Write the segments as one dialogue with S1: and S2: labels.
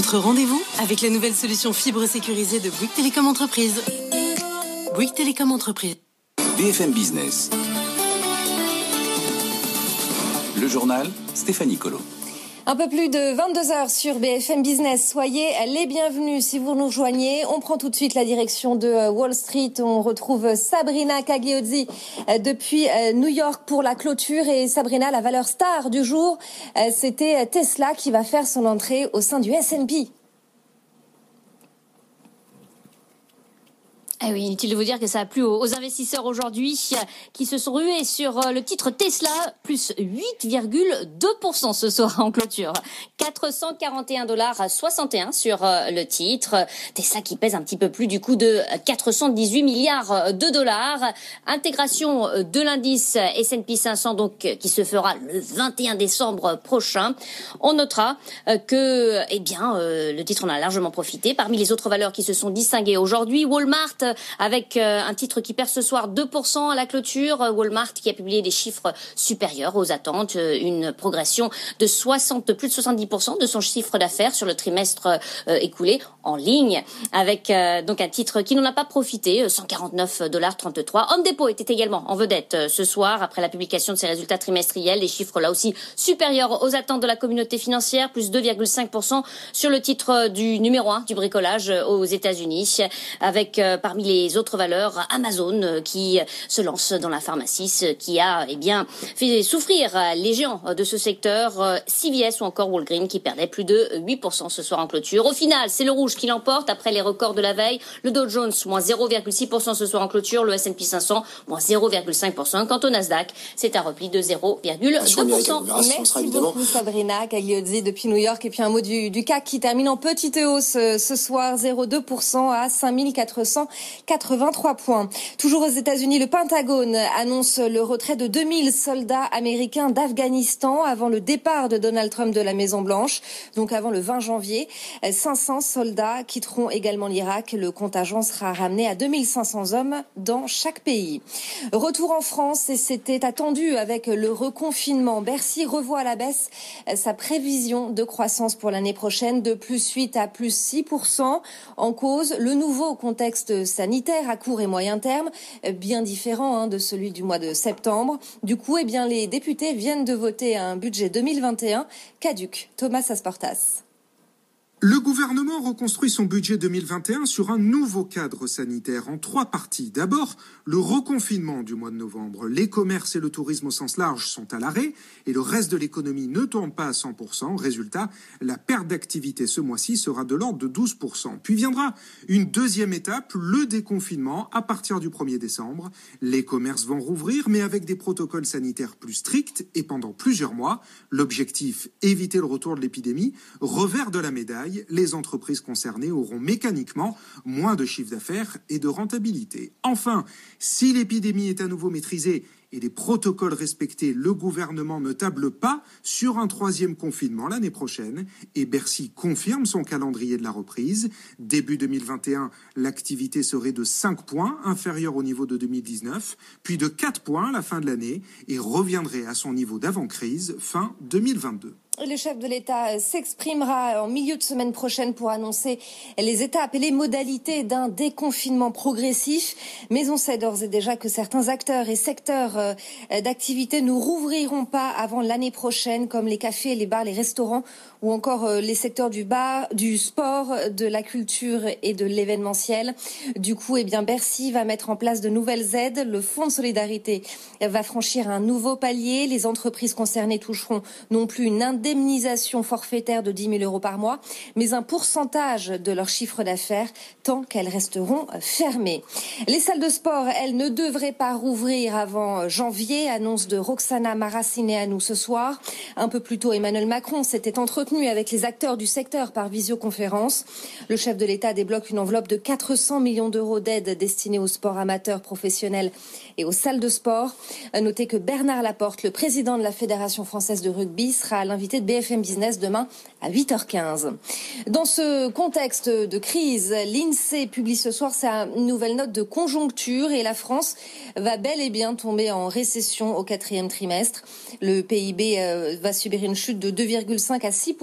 S1: Votre rendez-vous avec la nouvelle solution fibre sécurisée de Bouygues Télécom Entreprise. Bouygues Télécom Entreprise.
S2: BFM Business. Le journal Stéphanie Colo.
S3: Un peu plus de 22 heures sur BFM Business. Soyez les bienvenus si vous nous rejoignez. On prend tout de suite la direction de euh, Wall Street. On retrouve Sabrina Cagliozzi euh, depuis euh, New York pour la clôture. Et Sabrina, la valeur star du jour, c'était Tesla qui va faire son entrée au sein du S&P.
S4: Eh oui, inutile de vous dire que ça a plu aux, investisseurs aujourd'hui qui se sont rués sur euh, le titre Tesla, plus 8,2% ce soir en clôture. 441 dollars 61 sur euh, le titre. Tesla qui pèse un petit peu plus du coup de 418 milliards de dollars. Intégration de l'indice S&P 500 donc qui se fera le 21 décembre prochain. On notera euh, que eh bien le titre en a largement profité. Parmi les autres valeurs qui se sont distinguées aujourd'hui, Walmart avec euh, un titre qui perd ce soir 2% à la clôture. Euh, Walmart qui a publié des chiffres supérieurs aux attentes, euh, une progression de 60, plus de 70% de son chiffre d'affaires sur le trimestre écoulé en ligne, avec donc un titre qui n'en a pas profité, 149 dollars 33. Home Depot était également en vedette ce soir après la publication de ses résultats trimestriels, des chiffres là aussi supérieurs aux attentes de la communauté financière, plus 2,5% sur le titre du numéro 1 du bricolage aux États-Unis, avec parmi les autres valeurs, Amazon euh, qui se lance dans la pharmacie, qui a eh bien fait souffrir les géants de ce secteur, euh, CVS ou encore Walgreens qui perdait plus de 8% ce soir en clôture. Au final, c'est le rouge qui l'emporte après les records de la veille. Le Dow Jones moins 0,6% ce soir en clôture, le S&P 500 moins 0,5%. Quant au Nasdaq, c'est un repli de 0,2%.
S3: Merci beaucoup Sabrina Cagliozzi depuis New York et puis un mot du, du CAC qui termine en petite hausse euh, ce soir 0,2% à 5400 83 points. Toujours aux États-Unis, le Pentagone annonce le retrait de 2000 soldats américains d'Afghanistan avant le départ de Donald Trump de la Maison Blanche, donc avant le 20 janvier. 500 soldats quitteront également l'Irak. Le contingent sera ramené à 2500 hommes dans chaque pays. Retour en France et c'était attendu avec le reconfinement. Bercy revoit à la baisse sa prévision de croissance pour l'année prochaine de plus 8 à plus 6%. En cause, le nouveau contexte à court et moyen terme, bien différent hein, de celui du mois de septembre. Du coup, eh bien, les députés viennent de voter un budget 2021 caduc. Thomas Asportas.
S5: Le gouvernement reconstruit son budget 2021 sur un nouveau cadre sanitaire en trois parties. D'abord, le reconfinement du mois de novembre. Les commerces et le tourisme au sens large sont à l'arrêt et le reste de l'économie ne tourne pas à 100%. Résultat, la perte d'activité ce mois-ci sera de l'ordre de 12%. Puis viendra une deuxième étape, le déconfinement à partir du 1er décembre. Les commerces vont rouvrir mais avec des protocoles sanitaires plus stricts et pendant plusieurs mois. L'objectif, éviter le retour de l'épidémie. Revers de la médaille, les entreprises concernées auront mécaniquement moins de chiffre d'affaires et de rentabilité. Enfin, si l'épidémie est à nouveau maîtrisée et les protocoles respectés, le gouvernement ne table pas sur un troisième confinement l'année prochaine et Bercy confirme son calendrier de la reprise. Début 2021, l'activité serait de 5 points, inférieure au niveau de 2019, puis de 4 points à la fin de l'année et reviendrait à son niveau d'avant-crise fin 2022.
S3: Le chef de l'État s'exprimera en milieu de semaine prochaine pour annoncer les étapes et les modalités d'un déconfinement progressif. Mais on sait d'ores et déjà que certains acteurs et secteurs euh, d'activité ne rouvriront pas avant l'année prochaine, comme les cafés, les bars, les restaurants ou encore euh, les secteurs du bar, du sport, de la culture et de l'événementiel. Du coup, eh bien, Bercy va mettre en place de nouvelles aides. Le Fonds de solidarité va franchir un nouveau palier. Les entreprises concernées toucheront non plus une indemnité indemnisation forfaitaire de 10 000 euros par mois, mais un pourcentage de leur chiffre d'affaires tant qu'elles resteront fermées. Les salles de sport, elles ne devraient pas rouvrir avant janvier, annonce de Roxana Maracineanu ce soir. Un peu plus tôt, Emmanuel Macron s'était entretenu avec les acteurs du secteur par visioconférence. Le chef de l'État débloque une enveloppe de 400 millions d'euros d'aide destinée au sport amateur professionnel et aux salles de sport. À noter que Bernard Laporte, le président de la Fédération française de rugby, sera de BFM Business demain à 8h15. Dans ce contexte de crise, l'INSEE publie ce soir sa nouvelle note de conjoncture et la France va bel et bien tomber en récession au quatrième trimestre. Le PIB euh, va subir une chute de 2,5 à 6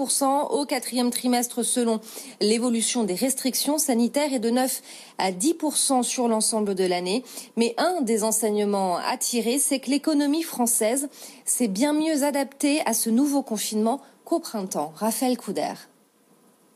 S3: au quatrième trimestre selon l'évolution des restrictions sanitaires et de 9 à 10 sur l'ensemble de l'année. Mais un des enseignements à tirer, c'est que l'économie française s'est bien mieux adaptée à ce nouveau confinement qu'au printemps. Raphaël Couder.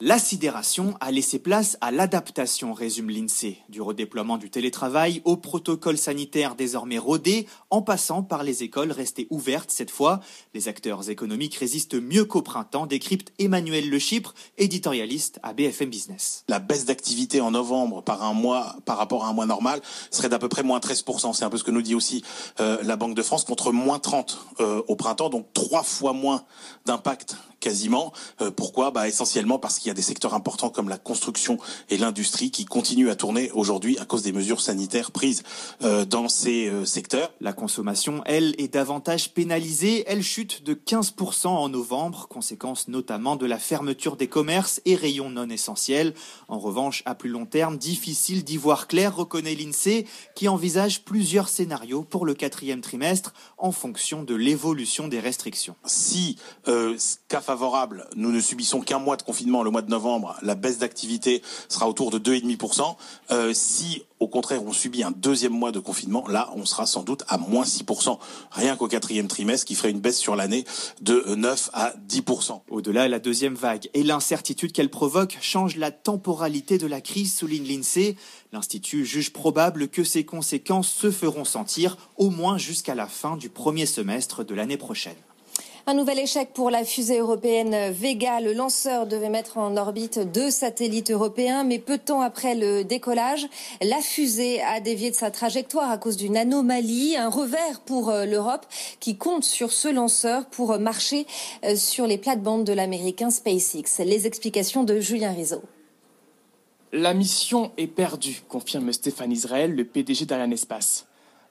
S6: La sidération a laissé place à l'adaptation, résume l'INSEE, du redéploiement du télétravail au protocole sanitaire désormais rodé, en passant par les écoles restées ouvertes cette fois. Les acteurs économiques résistent mieux qu'au printemps, décrypte Emmanuel Le Chypre, éditorialiste à BFM Business.
S7: La baisse d'activité en novembre par rapport à un mois normal, serait d'à peu près moins 13%. C'est un peu ce que nous dit aussi euh, la Banque de France, contre moins 30 euh, au printemps, donc trois fois moins d'impact quasiment. Euh, pourquoi? Bah, Essentiellement parce qu'il y a des secteurs importants comme la construction et l'industrie qui continuent à tourner aujourd'hui à cause des mesures sanitaires prises euh, dans ces euh, secteurs.
S6: La consommation, elle, est davantage pénalisée. Elle chute de 15% en novembre, conséquence notamment de la fermeture des commerces et rayons non essentiels. En revanche, à plus long terme, difficile d'y voir clair, reconnaît l'INSEE, qui envisage plusieurs scénarios pour le quatrième trimestre en fonction de l'évolution des restrictions.
S7: Si euh, favorable, nous ne subissons qu'un mois de confinement, le mois de novembre, la baisse d'activité sera autour de 2,5%. Euh, si au contraire on subit un deuxième mois de confinement, là on sera sans doute à moins 6%, rien qu'au quatrième trimestre, qui ferait une baisse sur l'année de 9 à 10%.
S6: Au-delà, la deuxième vague et l'incertitude qu'elle provoque change la temporalité de la crise, souligne l'INSEE. L'Institut juge probable que ces conséquences se feront sentir au moins jusqu'à la fin du premier semestre de l'année prochaine.
S3: Un nouvel échec pour la fusée européenne Vega. Le lanceur devait mettre en orbite deux satellites européens, mais peu de temps après le décollage, la fusée a dévié de sa trajectoire à cause d'une anomalie, un revers pour euh, l'Europe qui compte sur ce lanceur pour marcher euh, sur les plates-bandes de l'américain SpaceX. Les explications de Julien Rizzo.
S8: La mission est perdue, confirme Stéphane Israël, le PDG d'Ariane Espace.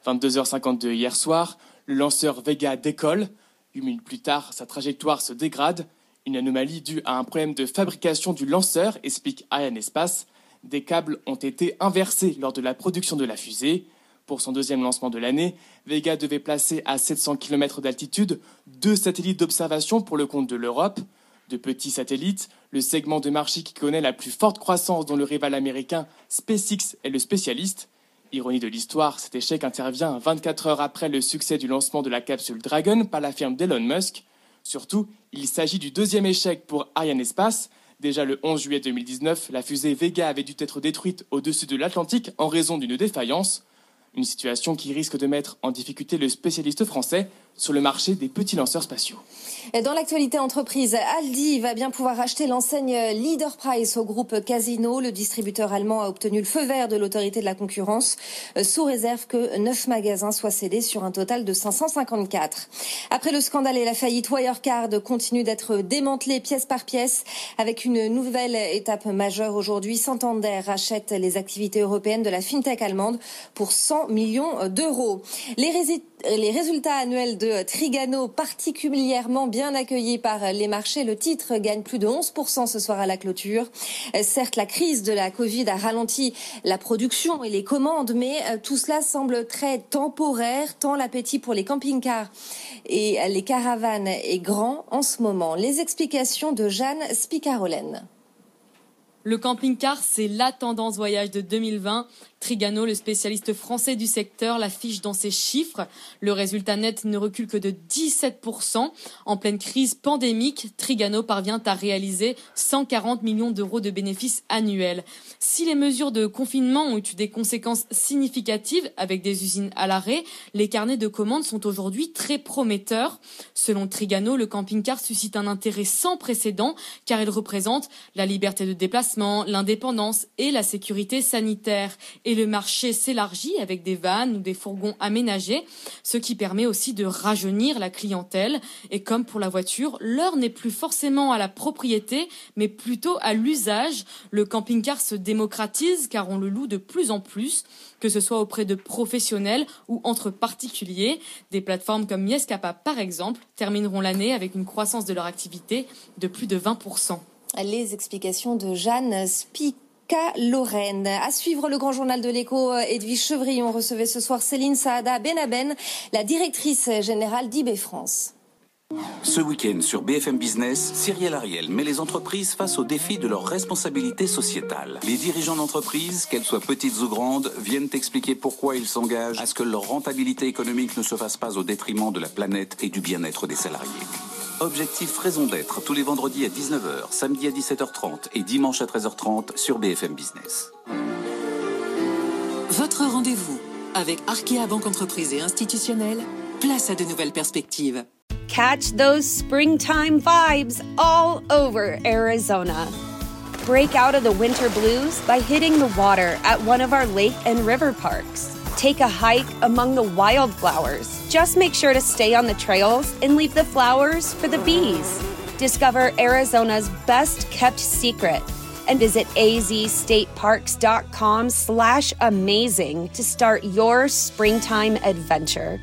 S8: 22h52 hier soir, le lanceur Vega décolle. Huit minutes plus tard, sa trajectoire se dégrade. Une anomalie due à un problème de fabrication du lanceur, explique Ariane Espace. Des câbles ont été inversés lors de la production de la fusée. Pour son deuxième lancement de l'année, Vega devait placer à 700 km d'altitude deux satellites d'observation pour le compte de l'Europe. De petits satellites, le segment de marché qui connaît la plus forte croissance dont le rival américain SpaceX est le spécialiste. Ironie de l'histoire, cet échec intervient 24 heures après le succès du lancement de la capsule Dragon par la firme d'Elon Musk. Surtout, il s'agit du deuxième échec pour Ariane Espace. Déjà le 11 juillet 2019, la fusée Vega avait dû être détruite au-dessus de l'Atlantique en raison d'une défaillance. Une situation qui risque de mettre en difficulté le spécialiste français sur le marché des petits lanceurs spatiaux.
S3: Dans l'actualité entreprise, Aldi va bien pouvoir acheter l'enseigne Leader Price au groupe Casino. Le distributeur allemand a obtenu le feu vert de l'autorité de la concurrence, euh, sous réserve que neuf magasins soient cédés sur un total de 554. Après le scandale et la faillite, Wirecard continue d'être démantelé pièce par pièce avec une nouvelle étape majeure aujourd'hui. Santander rachète les activités européennes de la fintech allemande pour 100 millions d'euros. Les, les résultats annuels de Trigano particulièrement bien accueillis par les marchés. Le titre gagne plus de 11% ce soir à la clôture. Certes, la crise de la Covid a ralenti la production et les commandes, mais euh, tout cela semble très temporaire, tant l'appétit pour les camping-cars et les caravanes est grand en ce moment. Les explications de Jeanne Spicarolène.
S9: Le camping-car, c'est la tendance voyage de 2020. Trigano, le spécialiste français du secteur, l'affiche dans ses chiffres. Le résultat net ne recule que de 17%. En pleine crise pandémique, Trigano parvient à réaliser 140 millions d'euros de bénéfices annuels. Si les mesures de confinement ont eu des conséquences significatives avec des usines à l'arrêt, les carnets de commandes sont aujourd'hui très prometteurs. Selon Trigano, le camping-car suscite un intérêt sans précédent car il représente la liberté de déplacement, l'indépendance et la sécurité sanitaire et le marché s'élargit avec des vannes ou des fourgons aménagés, ce qui permet aussi de rajeunir la clientèle. Et comme pour la voiture, l'heure n'est plus forcément à la propriété, mais plutôt à l'usage. Le camping-car se démocratise car on le loue de plus en plus, que ce soit auprès de professionnels ou entre particuliers. Des plateformes comme Miescapa, par exemple, termineront l'année avec une croissance de leur activité de plus de 20%.
S3: Les explications de Jeanne Spic. Lorraine. À suivre le grand journal de l'écho, Edwige Chevrillon recevait ce soir Céline Saada Benaben, la directrice générale d'IB France.
S2: Ce week-end sur BFM Business, Cyrielle Ariel met les entreprises face au défi de leur responsabilité sociétale. Les dirigeants d'entreprises, qu'elles soient petites ou grandes, viennent expliquer pourquoi ils s'engagent à ce que leur rentabilité économique ne se fasse pas au détriment de la planète et du bien-être des salariés. Objectif Raison d'être tous les vendredis à 19h, samedi à 17h30 et dimanche à 13h30 sur BFM Business.
S1: Votre rendez-vous avec Arkea Banque Entreprise et Institutionnelle, place à de nouvelles perspectives.
S10: Catch those springtime vibes all over Arizona. Break out of the winter blues by hitting the water at one of our lake and river parks. Take a hike among the wildflowers. Just make sure to stay on the trails and leave the flowers for the bees. Discover Arizona's best kept secret and visit azstateparks.com slash amazing to start your springtime adventure.